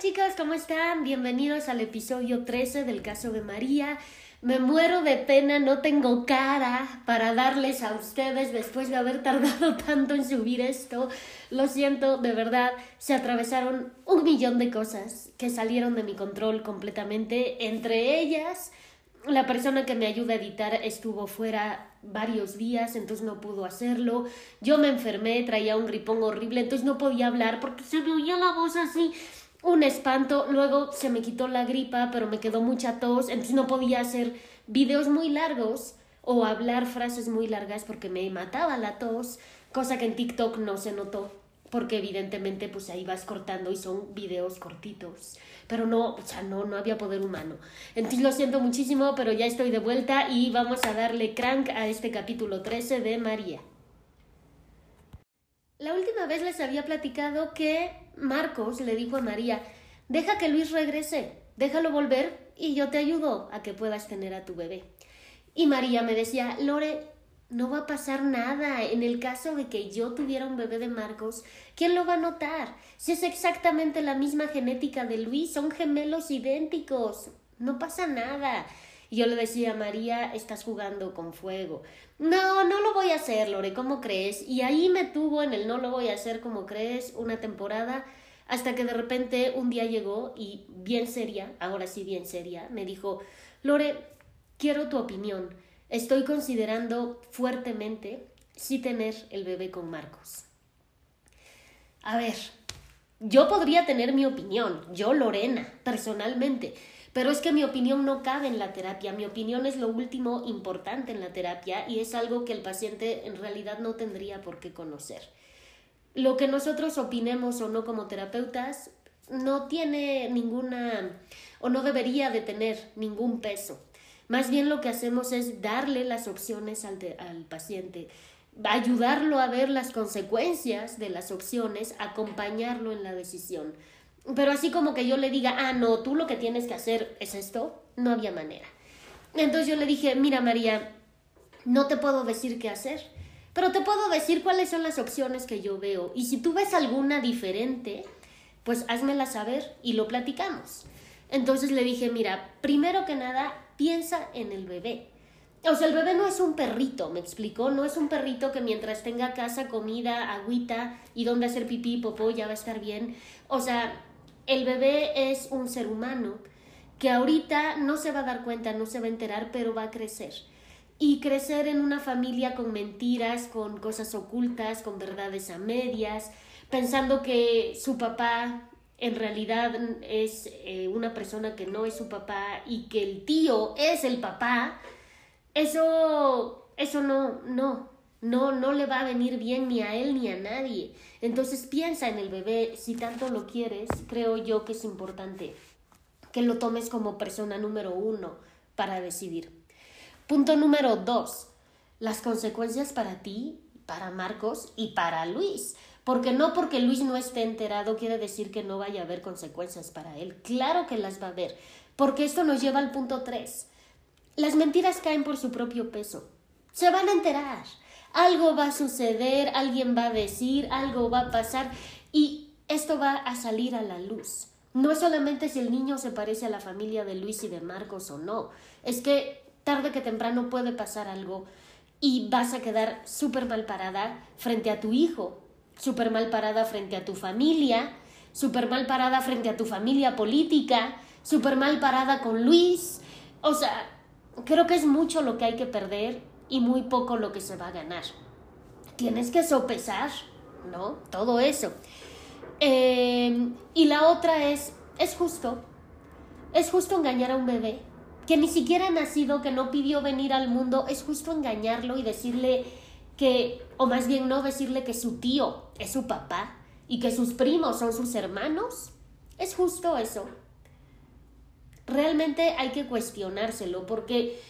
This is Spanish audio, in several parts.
chicos, ¿cómo están? Bienvenidos al episodio 13 del caso de María. Me muero de pena, no tengo cara para darles a ustedes después de haber tardado tanto en subir esto. Lo siento, de verdad, se atravesaron un millón de cosas que salieron de mi control completamente. Entre ellas, la persona que me ayuda a editar estuvo fuera varios días, entonces no pudo hacerlo. Yo me enfermé, traía un gripón horrible, entonces no podía hablar porque se me oía la voz así un espanto, luego se me quitó la gripa, pero me quedó mucha tos, entonces no podía hacer videos muy largos o hablar frases muy largas porque me mataba la tos, cosa que en TikTok no se notó, porque evidentemente pues ahí vas cortando y son videos cortitos, pero no, o sea, no, no había poder humano. Entonces lo siento muchísimo, pero ya estoy de vuelta y vamos a darle crank a este capítulo 13 de María. La última vez les había platicado que Marcos le dijo a María, deja que Luis regrese, déjalo volver y yo te ayudo a que puedas tener a tu bebé. Y María me decía, Lore, no va a pasar nada. En el caso de que yo tuviera un bebé de Marcos, ¿quién lo va a notar? Si es exactamente la misma genética de Luis, son gemelos idénticos. No pasa nada. Y yo le decía, María, estás jugando con fuego. No, no lo voy a hacer, Lore, ¿cómo crees? Y ahí me tuvo en el no lo voy a hacer como crees una temporada hasta que de repente un día llegó y bien seria, ahora sí bien seria, me dijo, Lore, quiero tu opinión. Estoy considerando fuertemente sí tener el bebé con Marcos. A ver, yo podría tener mi opinión, yo Lorena, personalmente, pero es que mi opinión no cabe en la terapia, mi opinión es lo último importante en la terapia y es algo que el paciente en realidad no tendría por qué conocer. Lo que nosotros opinemos o no como terapeutas no tiene ninguna o no debería de tener ningún peso. Más bien lo que hacemos es darle las opciones al, al paciente, ayudarlo a ver las consecuencias de las opciones, acompañarlo en la decisión. Pero así como que yo le diga, ah, no, tú lo que tienes que hacer es esto, no había manera. Entonces yo le dije, mira María, no te puedo decir qué hacer, pero te puedo decir cuáles son las opciones que yo veo. Y si tú ves alguna diferente, pues házmela saber y lo platicamos. Entonces le dije, mira, primero que nada, piensa en el bebé. O sea, el bebé no es un perrito, me explicó, no es un perrito que mientras tenga casa, comida, agüita y donde hacer pipí, popó, ya va a estar bien. O sea, el bebé es un ser humano que ahorita no se va a dar cuenta, no se va a enterar, pero va a crecer. Y crecer en una familia con mentiras, con cosas ocultas, con verdades a medias, pensando que su papá en realidad es eh, una persona que no es su papá y que el tío es el papá, eso, eso no, no, no, no le va a venir bien ni a él ni a nadie. Entonces piensa en el bebé, si tanto lo quieres, creo yo que es importante que lo tomes como persona número uno para decidir. Punto número dos, las consecuencias para ti, para Marcos y para Luis. Porque no porque Luis no esté enterado quiere decir que no vaya a haber consecuencias para él. Claro que las va a haber. Porque esto nos lleva al punto tres. Las mentiras caen por su propio peso. Se van a enterar algo va a suceder, alguien va a decir, algo va a pasar y esto va a salir a la luz. No es solamente si el niño se parece a la familia de Luis y de Marcos o no, es que tarde que temprano puede pasar algo y vas a quedar súper mal parada frente a tu hijo, súper mal parada frente a tu familia, súper mal parada frente a tu familia política, súper mal parada con Luis. O sea, creo que es mucho lo que hay que perder y muy poco lo que se va a ganar. Tienes que sopesar, ¿no? Todo eso. Em, y la otra es, es justo, es justo engañar a un bebé que ni siquiera ha nacido, que no pidió venir al mundo, es justo engañarlo y decirle que, o más bien no decirle que su tío es su papá y que sus primos son sus hermanos. Es justo eso. Realmente hay que cuestionárselo porque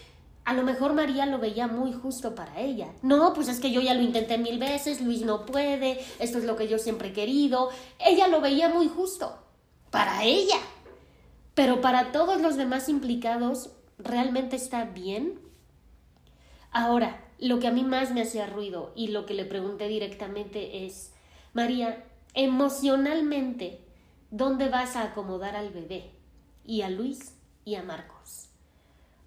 a lo mejor María lo veía muy justo para ella. No, pues es que yo ya lo intenté mil veces, Luis no puede, esto es lo que yo siempre he querido. Ella lo veía muy justo para ella. Pero para todos los demás implicados, ¿realmente está bien? Ahora, lo que a mí más me hacía ruido y lo que le pregunté directamente es, María, emocionalmente, dónde vas a acomodar al bebé, y a Luis y a Marcos.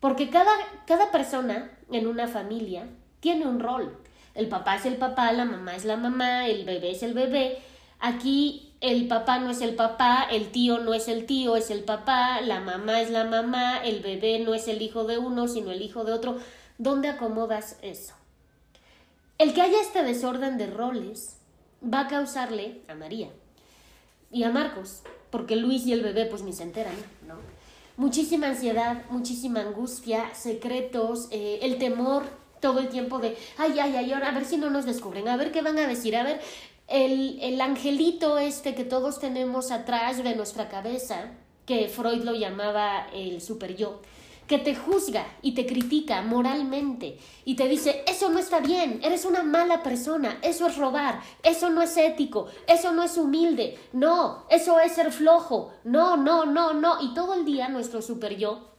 Porque cada, cada persona en una familia tiene un rol. El papá es el papá, la mamá es la mamá, el bebé es el bebé. Aquí el papá no es el papá, el tío no es el tío, es el papá, la mamá es la mamá, el bebé no es el hijo de uno, sino el hijo de otro. ¿Dónde acomodas eso? El que haya este desorden de roles va a causarle a María y a Marcos, porque Luis y el bebé pues ni se enteran, ¿no? Muchísima ansiedad, muchísima angustia, secretos, eh, el temor todo el tiempo de, ay, ay, ay, ahora a ver si no nos descubren, a ver qué van a decir, a ver, el, el angelito este que todos tenemos atrás de nuestra cabeza, que Freud lo llamaba el super yo, que te juzga y te critica moralmente y te dice, eso no está bien, eres una mala persona, eso es robar, eso no es ético, eso no es humilde, no, eso es ser flojo, no, no, no, no. Y todo el día nuestro super yo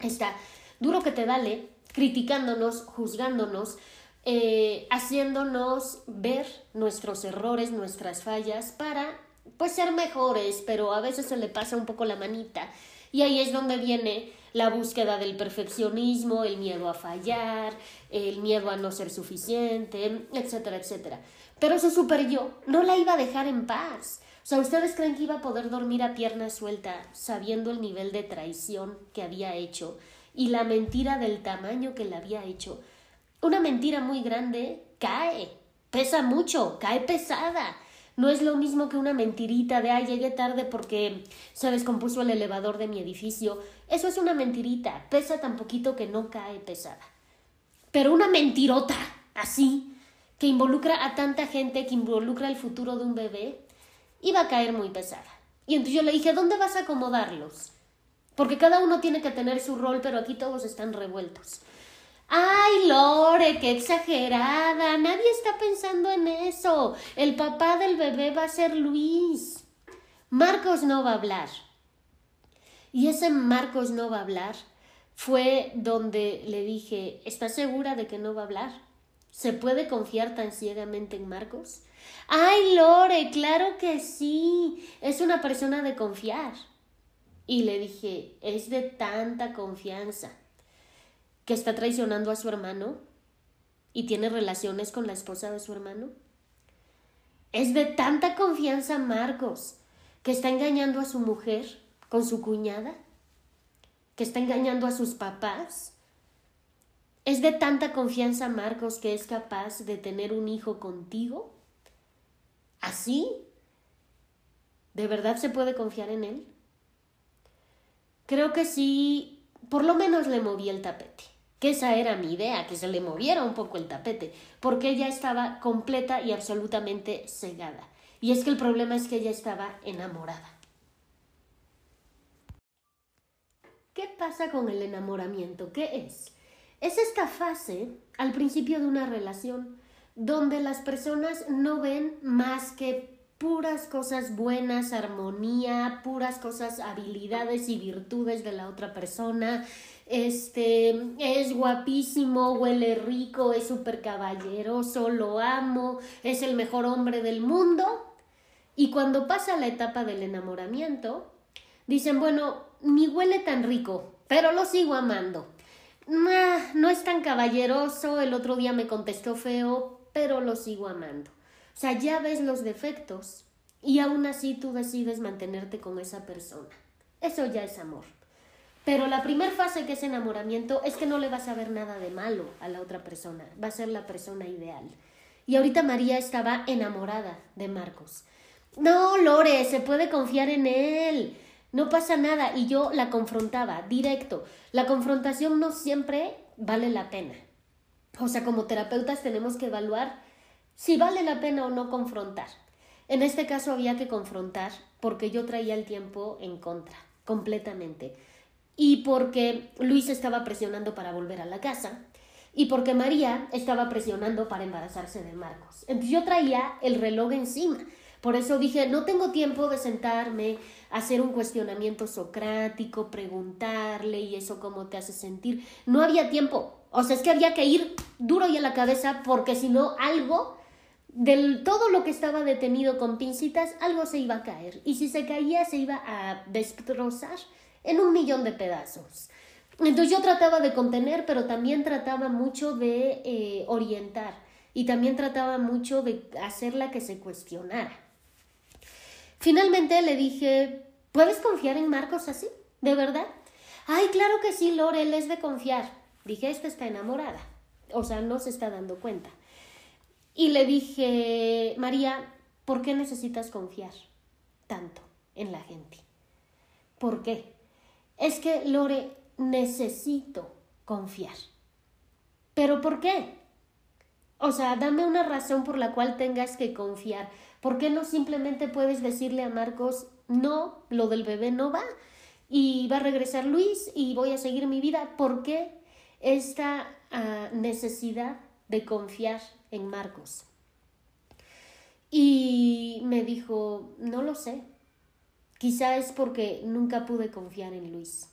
está duro que te dale, criticándonos, juzgándonos, eh, haciéndonos ver nuestros errores, nuestras fallas para pues ser mejores, pero a veces se le pasa un poco la manita. Y ahí es donde viene la búsqueda del perfeccionismo, el miedo a fallar, el miedo a no ser suficiente, etcétera, etcétera. Pero su super yo no la iba a dejar en paz. O sea, ¿ustedes creen que iba a poder dormir a pierna suelta sabiendo el nivel de traición que había hecho y la mentira del tamaño que le había hecho? Una mentira muy grande cae, pesa mucho, cae pesada. No es lo mismo que una mentirita de, ay, llegué tarde porque se descompuso el elevador de mi edificio. Eso es una mentirita, pesa tan poquito que no cae pesada. Pero una mentirota, así, que involucra a tanta gente, que involucra el futuro de un bebé, iba a caer muy pesada. Y entonces yo le dije, ¿dónde vas a acomodarlos? Porque cada uno tiene que tener su rol, pero aquí todos están revueltos. Ay, Lore, qué exagerada. Nadie está pensando en eso. El papá del bebé va a ser Luis. Marcos no va a hablar. Y ese Marcos no va a hablar fue donde le dije, ¿estás segura de que no va a hablar? ¿Se puede confiar tan ciegamente en Marcos? Ay, Lore, claro que sí. Es una persona de confiar. Y le dije, es de tanta confianza que está traicionando a su hermano y tiene relaciones con la esposa de su hermano? Es de tanta confianza Marcos que está engañando a su mujer con su cuñada, que está engañando a sus papás. Es de tanta confianza Marcos que es capaz de tener un hijo contigo. ¿Así? ¿De verdad se puede confiar en él? Creo que sí, por lo menos le moví el tapete que esa era mi idea, que se le moviera un poco el tapete, porque ella estaba completa y absolutamente cegada. Y es que el problema es que ella estaba enamorada. ¿Qué pasa con el enamoramiento? ¿Qué es? Es esta fase al principio de una relación donde las personas no ven más que puras cosas buenas, armonía, puras cosas, habilidades y virtudes de la otra persona, este, es guapísimo, huele rico, es súper caballeroso, lo amo, es el mejor hombre del mundo. Y cuando pasa la etapa del enamoramiento, dicen, bueno, ni huele tan rico, pero lo sigo amando. no es tan caballeroso, el otro día me contestó feo, pero lo sigo amando. O sea, ya ves los defectos y aún así tú decides mantenerte con esa persona. Eso ya es amor. Pero la primera fase que es enamoramiento es que no le vas a ver nada de malo a la otra persona, va a ser la persona ideal. Y ahorita María estaba enamorada de Marcos. No, Lore, se puede confiar en él. No pasa nada. Y yo la confrontaba, directo. La confrontación no siempre vale la pena. O sea, como terapeutas tenemos que evaluar si vale la pena o no confrontar. En este caso había que confrontar porque yo traía el tiempo en contra, completamente y porque Luis estaba presionando para volver a la casa y porque María estaba presionando para embarazarse de Marcos. Entonces yo traía el reloj encima. Por eso dije, no tengo tiempo de sentarme, hacer un cuestionamiento socrático, preguntarle y eso cómo te hace sentir. No había tiempo. O sea, es que había que ir duro y a la cabeza porque si no algo del todo lo que estaba detenido con pincitas, algo se iba a caer. Y si se caía, se iba a destrozar en un millón de pedazos. Entonces yo trataba de contener, pero también trataba mucho de eh, orientar y también trataba mucho de hacerla que se cuestionara. Finalmente le dije, ¿puedes confiar en Marcos así? ¿De verdad? Ay, claro que sí, Lore, él es de confiar. Dije, esta está enamorada. O sea, no se está dando cuenta. Y le dije, María, ¿por qué necesitas confiar tanto en la gente? ¿Por qué? Es que, Lore, necesito confiar. ¿Pero por qué? O sea, dame una razón por la cual tengas que confiar. ¿Por qué no simplemente puedes decirle a Marcos, no, lo del bebé no va? Y va a regresar Luis y voy a seguir mi vida. ¿Por qué esta ah, necesidad de confiar en Marcos? Y me dijo, no lo sé. Quizá es porque nunca pude confiar en Luis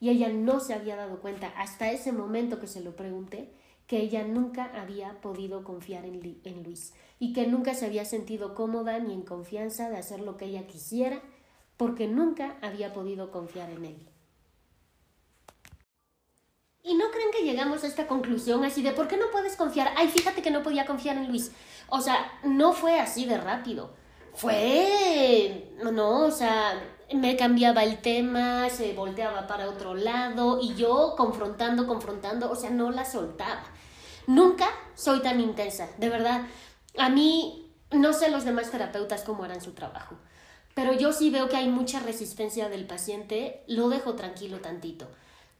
y ella no se había dado cuenta hasta ese momento que se lo pregunté que ella nunca había podido confiar en, en, Luis y que nunca se había sentido cómoda ni en confianza de hacer lo que ella quisiera porque nunca había podido confiar en él. ¿Y no creen que llegamos a esta conclusión así de por qué no puedes confiar? Ay, fíjate que no podía confiar en Luis. O sea, no fue así de rápido. Fue... No, o sea, me cambiaba el tema, se volteaba para otro lado y yo confrontando, confrontando, o sea, no la soltaba. Nunca soy tan intensa, de verdad. A mí, no sé los demás terapeutas cómo harán su trabajo, pero yo sí veo que hay mucha resistencia del paciente, lo dejo tranquilo tantito.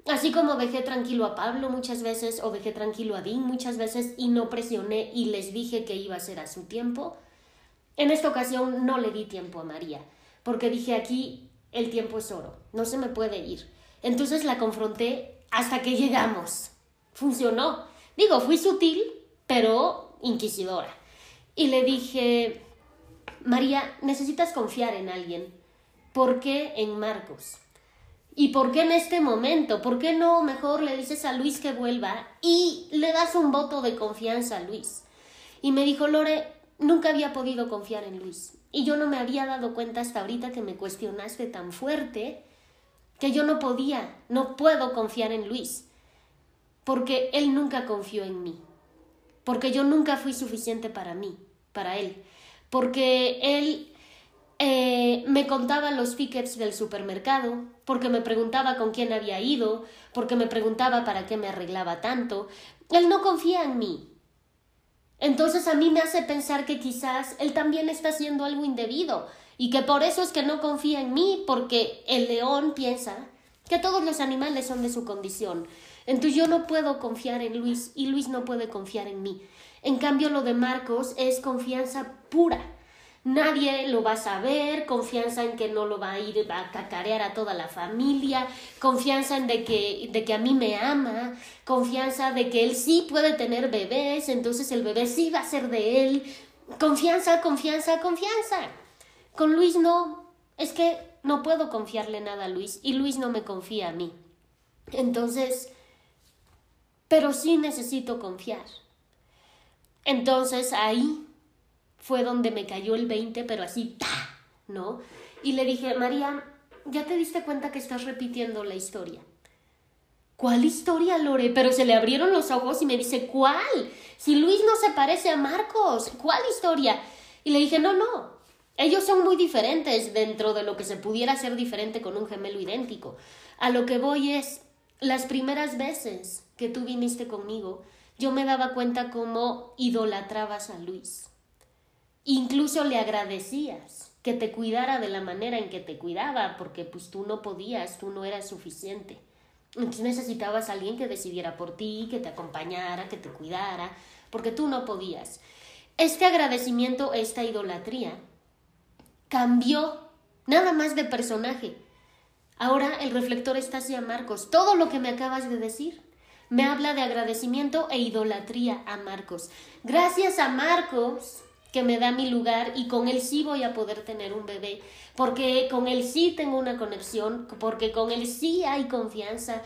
Así como dejé tranquilo a Pablo muchas veces o dejé tranquilo a Dean muchas veces y no presioné y les dije que iba a ser a su tiempo, en esta ocasión no le di tiempo a María porque dije aquí el tiempo es oro, no se me puede ir. Entonces la confronté hasta que llegamos. Funcionó. Digo, fui sutil, pero inquisidora. Y le dije, María, necesitas confiar en alguien. ¿Por qué en Marcos? ¿Y por qué en este momento? ¿Por qué no mejor le dices a Luis que vuelva y le das un voto de confianza a Luis? Y me dijo, Lore, nunca había podido confiar en Luis. Y yo no me había dado cuenta hasta ahorita que me cuestionaste tan fuerte que yo no podía, no puedo confiar en Luis, porque él nunca confió en mí, porque yo nunca fui suficiente para mí, para él, porque él eh, me contaba los tickets del supermercado, porque me preguntaba con quién había ido, porque me preguntaba para qué me arreglaba tanto. Él no confía en mí, entonces a mí me hace pensar que quizás él también está haciendo algo indebido y que por eso es que no confía en mí porque el león piensa que todos los animales son de su condición. Entonces yo no puedo confiar en Luis y Luis no puede confiar en mí. En cambio lo de Marcos es confianza pura nadie lo va a saber, confianza en que no lo va a ir a cacarear a toda la familia, confianza en de que, de que a mí me ama, confianza de que él sí puede tener bebés, entonces el bebé sí va a ser de él, confianza, confianza, confianza. Con Luis no, es que no puedo confiarle nada a Luis y Luis no me confía a mí. Entonces, pero sí necesito confiar. Entonces ahí fue donde me cayó el 20, pero así, ¡ta! ¿no? Y le dije, María, ¿ya te diste cuenta que estás repitiendo la historia? ¿Cuál historia, Lore? Pero se le abrieron los ojos y me dice, ¿cuál? Si Luis no se parece a Marcos, ¿cuál historia? Y le dije, no, no, ellos son muy diferentes dentro de lo que se pudiera hacer diferente con un gemelo idéntico. A lo que voy es, las primeras veces que tú viniste conmigo, yo me daba cuenta cómo idolatrabas a Luis. Incluso le agradecías que te cuidara de la manera en que te cuidaba, porque pues tú no podías, tú no eras suficiente. Entonces necesitabas a alguien que decidiera por ti, que te acompañara, que te cuidara, porque tú no podías. Este agradecimiento, esta idolatría, cambió nada más de personaje. Ahora el reflector está hacia Marcos. Todo lo que me acabas de decir me habla de agradecimiento e idolatría a Marcos. Gracias a Marcos que me da mi lugar y con él sí voy a poder tener un bebé, porque con él sí tengo una conexión, porque con él sí hay confianza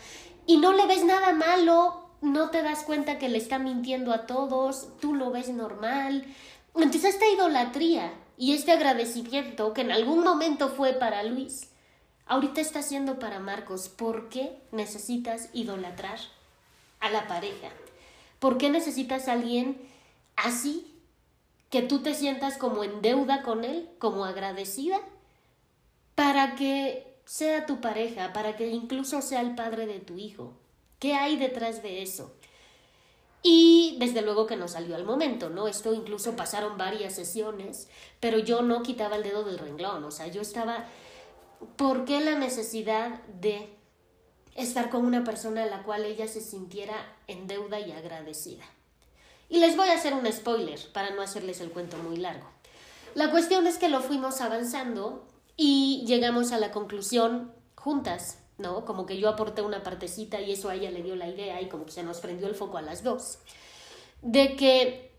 y no le ves nada malo, no te das cuenta que le está mintiendo a todos, tú lo ves normal. Entonces esta idolatría y este agradecimiento que en algún momento fue para Luis, ahorita está siendo para Marcos. ¿Por qué necesitas idolatrar a la pareja? ¿Por qué necesitas a alguien así? Que tú te sientas como en deuda con él, como agradecida, para que sea tu pareja, para que incluso sea el padre de tu hijo. ¿Qué hay detrás de eso? Y desde luego que no salió al momento, ¿no? Esto incluso pasaron varias sesiones, pero yo no quitaba el dedo del renglón, o sea, yo estaba... ¿Por qué la necesidad de estar con una persona a la cual ella se sintiera en deuda y agradecida? Y les voy a hacer un spoiler para no hacerles el cuento muy largo. La cuestión es que lo fuimos avanzando y llegamos a la conclusión juntas ¿no? Como que yo aporté una partecita y eso a ella le dio la idea y como que se nos prendió el foco a las dos. De que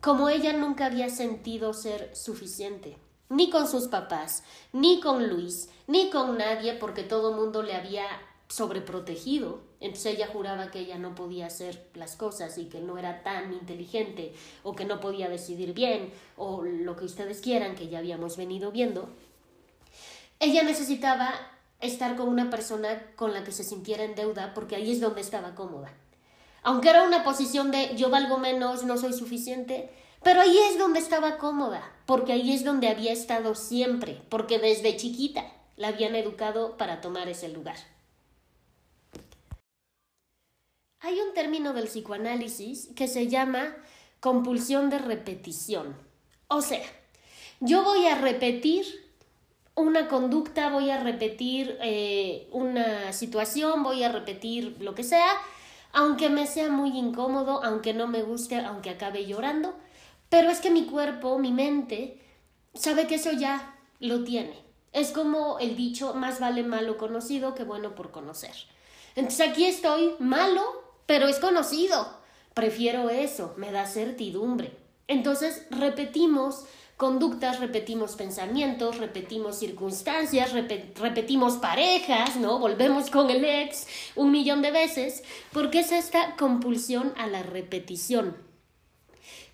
como ella nunca había sentido ser suficiente, ni con sus papás, ni con Luis, ni con nadie, porque todo el mundo le había sobreprotegido. Entonces ella juraba que ella no podía hacer las cosas y que no era tan inteligente o que no podía decidir bien o lo que ustedes quieran que ya habíamos venido viendo. Ella necesitaba estar con una persona con la que se sintiera en deuda porque ahí es donde estaba cómoda. Aunque era una posición de yo valgo menos, no soy suficiente, pero ahí es donde estaba cómoda, porque ahí es donde había estado siempre, porque desde chiquita la habían educado para tomar ese lugar. Hay un término del psicoanálisis que se llama compulsión de repetición. O sea, yo voy a repetir una conducta, voy a repetir eh, una situación, voy a repetir lo que sea, aunque me sea muy incómodo, aunque no me guste, aunque acabe llorando, pero es que mi cuerpo, mi mente, sabe que eso ya lo tiene. Es como el dicho, más vale malo conocido que bueno por conocer. Entonces aquí estoy, malo, pero es conocido. Prefiero eso, me da certidumbre. Entonces repetimos conductas, repetimos pensamientos, repetimos circunstancias, repetimos parejas, ¿no? Volvemos con el ex un millón de veces, porque es esta compulsión a la repetición,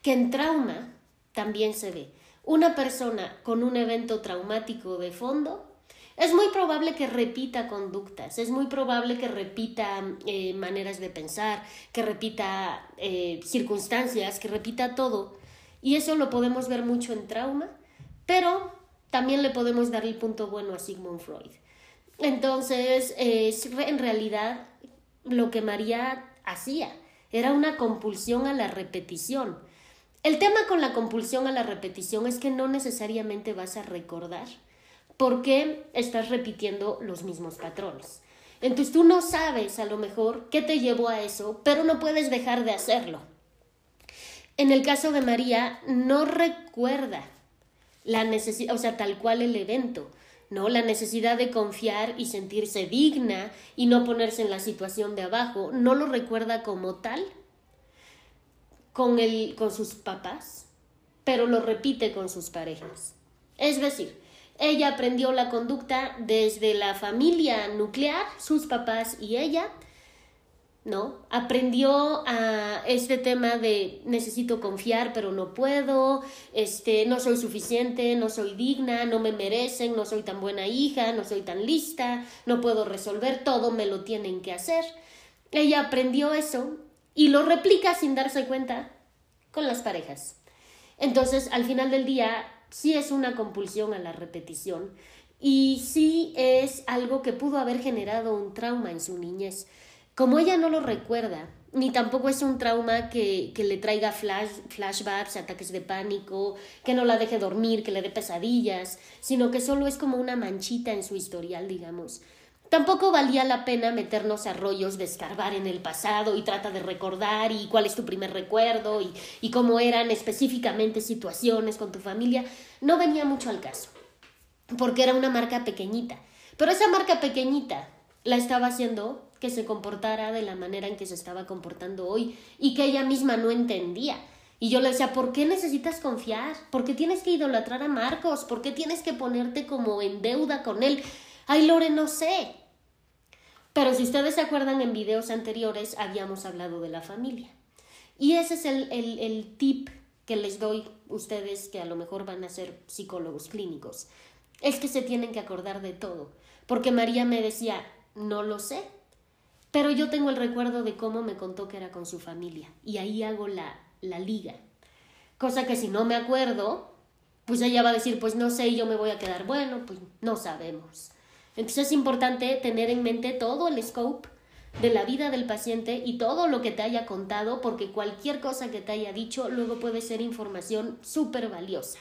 que en trauma también se ve. Una persona con un evento traumático de fondo es muy probable que repita conductas, es muy probable que repita eh, maneras de pensar, que repita eh, circunstancias, que repita todo y eso lo podemos ver mucho en trauma, pero también le podemos dar el punto bueno a Sigmund Freud. Entonces, es en realidad lo que María hacía era una compulsión a la repetición. El tema con la compulsión a la repetición es que no necesariamente vas a recordar por qué estás repitiendo los mismos patrones. Entonces tú no sabes a lo mejor qué te llevó a eso, pero no puedes dejar de hacerlo. En el caso de María, no recuerda la necesidad, o sea, tal cual el evento, ¿no? La necesidad de confiar y sentirse digna y no ponerse en la situación de abajo, no lo recuerda como tal con, el, con sus papás, pero lo repite con sus parejas. Es decir, ella aprendió la conducta desde la familia nuclear, sus papás y ella, ¿no? Aprendió a este tema de necesito confiar pero no puedo, este, no soy suficiente, no soy digna, no me merecen, no soy tan buena hija, no soy tan lista, no puedo resolver, todo me lo tienen que hacer. Ella aprendió eso y lo replica sin darse cuenta con las parejas. Entonces, al final del día, sí es una compulsión a la repetición y sí es algo que pudo haber generado un trauma en su niñez como ella no lo recuerda, ni tampoco es un trauma que, que le traiga flash, flashbacks, ataques de pánico, que no la deje dormir, que le dé pesadillas, sino que solo es como una manchita en su historial, digamos. Tampoco valía la pena meternos a rollos de escarbar en el pasado y trata de recordar y cuál es tu primer recuerdo y, y cómo eran específicamente situaciones con tu familia. No venía mucho al caso, porque era una marca pequeñita. Pero esa marca pequeñita la estaba haciendo que se comportara de la manera en que se estaba comportando hoy y que ella misma no entendía. Y yo le decía, ¿por qué necesitas confiar? ¿Por qué tienes que idolatrar a Marcos? ¿Por qué tienes que ponerte como en deuda con él? Ay, Lore, no sé. Pero si ustedes se acuerdan en videos anteriores, habíamos hablado de la familia. Y ese es el, el, tip que les doy ustedes que a lo mejor van a ser psicólogos clínicos es que se tienen que acordar de todo, porque María me decía, no lo sé, pero yo tengo el recuerdo de cómo me contó que era con su familia y ahí hago la, la liga. Cosa que si no me acuerdo, pues ella va a decir, pues no sé, y yo me voy a quedar, bueno, pues no sabemos. Entonces es importante tener en mente todo el scope de la vida del paciente y todo lo que te haya contado, porque cualquier cosa que te haya dicho luego puede ser información súper valiosa.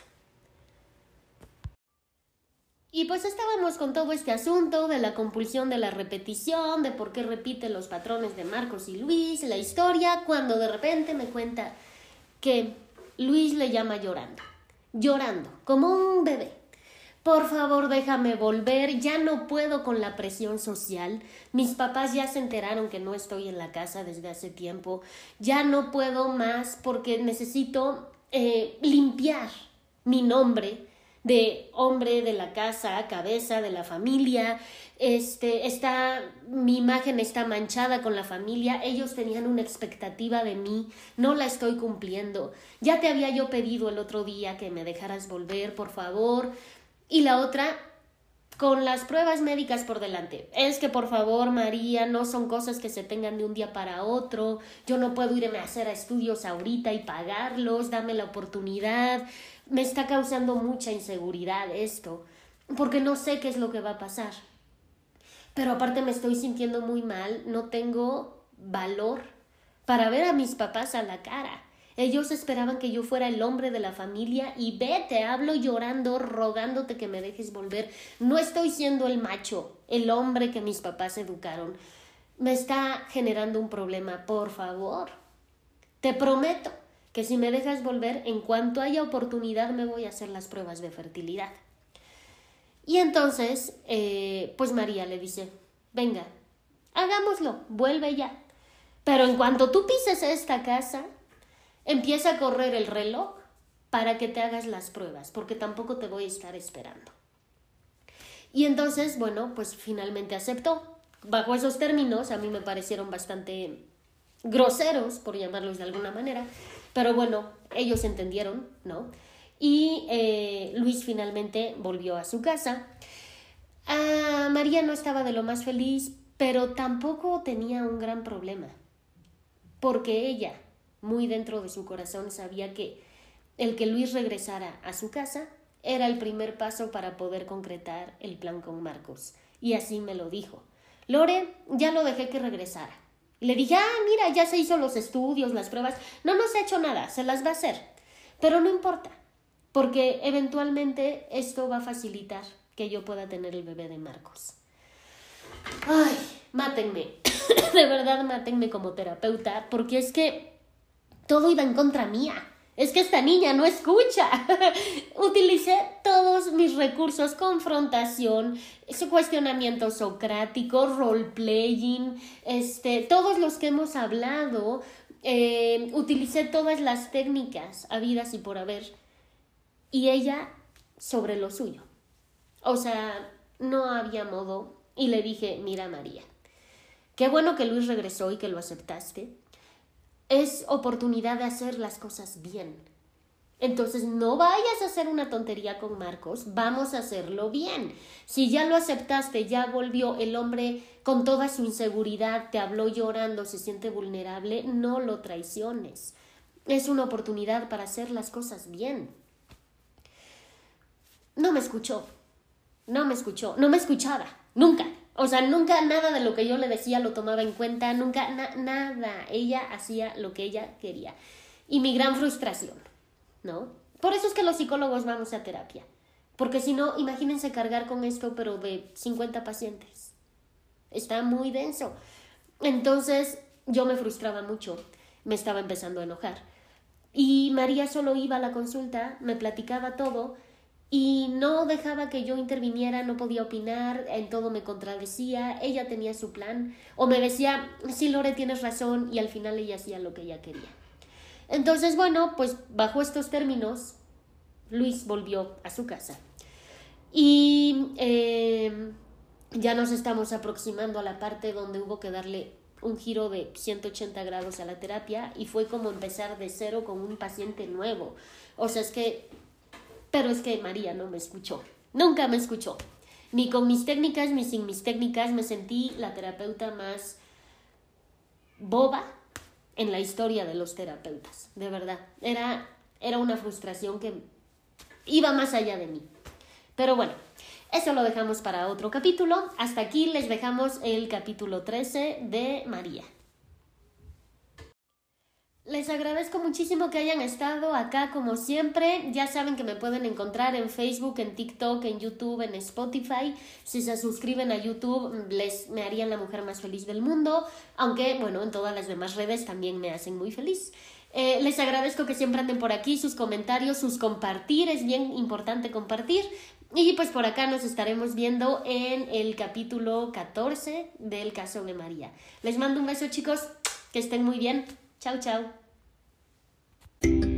Y pues estábamos con todo este asunto de la compulsión de la repetición, de por qué repite los patrones de Marcos y Luis, la historia, cuando de repente me cuenta que Luis le llama llorando, llorando, como un bebé. Por favor, déjame volver, ya no puedo con la presión social. Mis papás ya se enteraron que no estoy en la casa desde hace tiempo. Ya no puedo más porque necesito eh, limpiar mi nombre de hombre de la casa, cabeza de la familia, este, está, mi imagen está manchada con la familia, ellos tenían una expectativa de mí, no la estoy cumpliendo. Ya te había yo pedido el otro día que me dejaras volver, por favor. Y la otra, con las pruebas médicas por delante. Es que por favor, María, no son cosas que se tengan de un día para otro. Yo no puedo irme a hacer estudios ahorita y pagarlos. Dame la oportunidad. Me está causando mucha inseguridad esto, porque no sé qué es lo que va a pasar. Pero aparte me estoy sintiendo muy mal, no tengo valor para ver a mis papás a la cara. Ellos esperaban que yo fuera el hombre de la familia y ve, te hablo llorando, rogándote que me dejes volver. No estoy siendo el macho, el hombre que mis papás educaron. Me está generando un problema, por favor. Te prometo que si me dejas volver, en cuanto haya oportunidad me voy a hacer las pruebas de fertilidad. Y entonces, eh, pues María le dice, venga, hagámoslo, vuelve ya. Pero en cuanto tú pises esta casa, empieza a correr el reloj para que te hagas las pruebas, porque tampoco te voy a estar esperando. Y entonces, bueno, pues finalmente aceptó. Bajo esos términos, a mí me parecieron bastante groseros, por llamarlos de alguna manera, pero bueno, ellos entendieron, ¿no? Y eh, Luis finalmente volvió a su casa. Ah, María no estaba de lo más feliz, pero tampoco tenía un gran problema, porque ella muy dentro de su corazón sabía que el que Luis regresara a su casa era el primer paso para poder concretar el plan con Marcos. Y así me lo dijo. Lore, ya lo dejé que regresara. Le dije, ah, mira, ya se hizo los estudios, las pruebas. No nos ha hecho nada, se las va a hacer. Pero no importa, porque eventualmente esto va a facilitar que yo pueda tener el bebé de Marcos. Ay, mátenme. de verdad, mátenme como terapeuta, porque es que todo iba en contra mía. Es que esta niña no escucha. Utilicé todos mis recursos, confrontación, su cuestionamiento socrático, role-playing, este, todos los que hemos hablado. Eh, utilicé todas las técnicas habidas y por haber. Y ella sobre lo suyo. O sea, no había modo. Y le dije, mira María, qué bueno que Luis regresó y que lo aceptaste es oportunidad de hacer las cosas bien. Entonces no vayas a hacer una tontería con Marcos, vamos a hacerlo bien. Si ya lo aceptaste, ya volvió el hombre con toda su inseguridad, te habló llorando, se siente vulnerable, no lo traiciones. Es una oportunidad para hacer las cosas bien. No me escuchó, no me escuchó, no me escuchaba, nunca. O sea, nunca nada de lo que yo le decía lo tomaba en cuenta, nunca nada. Ella hacía lo que ella quería. Y mi gran frustración, ¿no? Por eso es que los psicólogos vamos a terapia. Porque si no, imagínense cargar con esto, pero de 50 pacientes. Está muy denso. Entonces, yo me frustraba mucho. Me estaba empezando a enojar. Y María solo iba a la consulta, me platicaba todo y no dejaba que yo interviniera, no podía opinar, en todo me contradecía, ella tenía su plan, o me decía, sí, Lore, tienes razón, y al final ella hacía lo que ella quería. Entonces, bueno, pues bajo estos términos, Luis volvió a su casa. Y em, ya nos estamos aproximando a la parte donde hubo que darle un giro de 180 grados a la terapia y fue como empezar de cero con un paciente nuevo. O sea, es que, pero es que María no me escuchó, nunca me escuchó. Ni con mis técnicas, ni sin mis técnicas me sentí la terapeuta más boba en la historia de los terapeutas, de verdad. Era, era una frustración que iba más allá de mí. Pero bueno, eso lo dejamos para otro capítulo. Hasta aquí les dejamos el capítulo 13 de María. Les agradezco muchísimo que hayan estado acá como siempre. Ya saben que me pueden encontrar en Facebook, en TikTok, en YouTube, en Spotify. Si se suscriben a YouTube, les me harían la mujer más feliz del mundo. Aunque, bueno, en todas las demás redes también me hacen muy feliz. Eh, les agradezco que siempre anden por aquí, sus comentarios, sus compartir. Es bien importante compartir. Y pues por acá nos estaremos viendo en el capítulo 14 del caso de María. Les mando un beso chicos, que estén muy bien. Chao, chao. thank you